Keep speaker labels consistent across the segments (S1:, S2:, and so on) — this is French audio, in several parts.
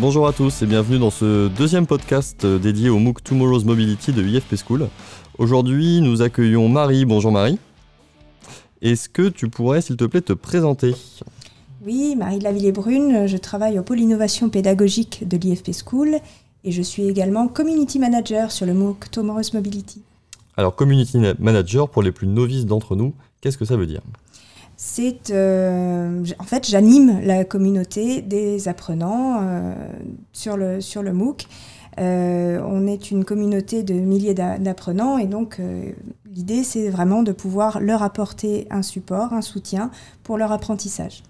S1: Bonjour à tous et bienvenue dans ce deuxième podcast dédié au MOOC Tomorrow's Mobility de IFP School. Aujourd'hui, nous accueillons Marie. Bonjour Marie. Est-ce que tu pourrais, s'il te plaît, te présenter?
S2: Oui, Marie de Lavillée-Brune, je travaille au pôle innovation pédagogique de l'IFP School et je suis également Community Manager sur le MOOC Tomorrow's Mobility.
S1: Alors, Community Manager, pour les plus novices d'entre nous, qu'est-ce que ça veut dire?
S2: C'est euh, en fait j'anime la communauté des apprenants euh, sur, le, sur MOOC. Euh, on est une communauté de milliers d'apprenants et donc l'idée c'est vraiment de pouvoir leur apporter un support, un soutien pour leur apprentissage.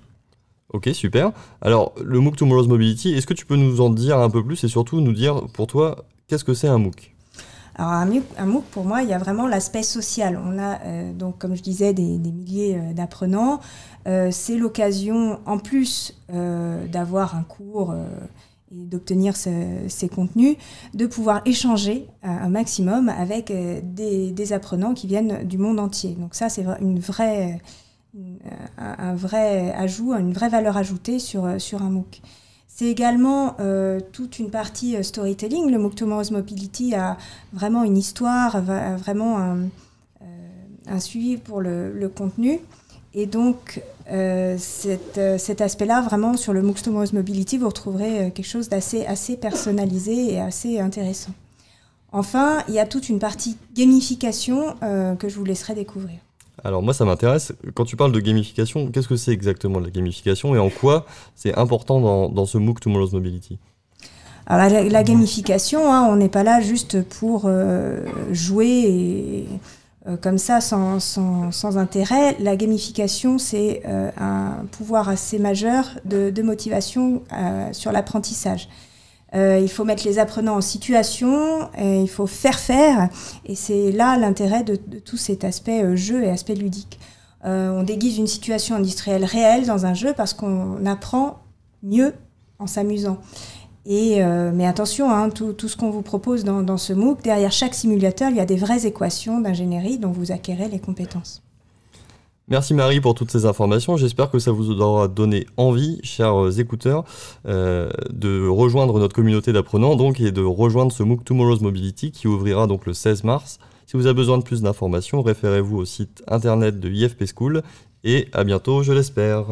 S1: Ok, super. Alors le MOOC Tomorrow's Mobility, est-ce que tu peux nous en dire un peu plus et surtout nous dire pour toi qu'est-ce que c'est un MOOC?
S2: Alors un MOOC, pour moi, il y a vraiment l'aspect social. On a euh, donc, comme je disais, des, milliers euh, d'apprenants. Euh, c'est l'occasion, en plus d'avoir un cours et d'obtenir ces contenus, de pouvoir échanger un maximum avec des, apprenants qui viennent du monde entier. Donc ça, c'est une vraie, un vrai ajout, une vraie valeur ajoutée sur, sur un MOOC. C'est également euh, toute une partie euh, storytelling. Le MOOC Tomorrow's Mobility a vraiment une histoire, vraiment un, euh, suivi pour le, contenu. Et donc, cet, aspect-là, vraiment, sur le MOOC Tomorrow's Mobility, vous retrouverez quelque chose d'assez assez personnalisé et assez intéressant. Enfin, il y a toute une partie gamification que je vous laisserai découvrir.
S1: Alors moi ça m'intéresse, quand tu parles de gamification, qu'est-ce que c'est exactement la gamification et en quoi c'est important dans, ce MOOC Tomorrow's Mobility?
S2: Alors la, gamification, hein, on n'est pas là juste pour euh, jouer euh, comme ça sans, intérêt. La gamification, c'est euh, un pouvoir assez majeur de, de motivation sur l'apprentissage. Euh, il faut mettre les apprenants en situation, et il faut faire faire, et c'est là l'intérêt de, tout cet aspect euh, jeu et aspect ludique. Euh, on déguise une situation industrielle réelle dans un jeu parce qu'on apprend mieux en s'amusant. Et, mais attention, hein, tout, tout, ce qu'on vous propose dans, dans ce MOOC, derrière chaque simulateur, il y a des vraies équations d'ingénierie dont vous acquérez les compétences.
S1: Merci Marie pour toutes ces informations. J'espère que ça vous aura donné envie, chers écouteurs, euh, de rejoindre notre communauté d'apprenants donc, et de rejoindre ce MOOC Tomorrow's Mobility qui ouvrira donc le 16 mars. Si vous avez besoin de plus d'informations, référez-vous au site internet de IFP School et à bientôt, je l'espère.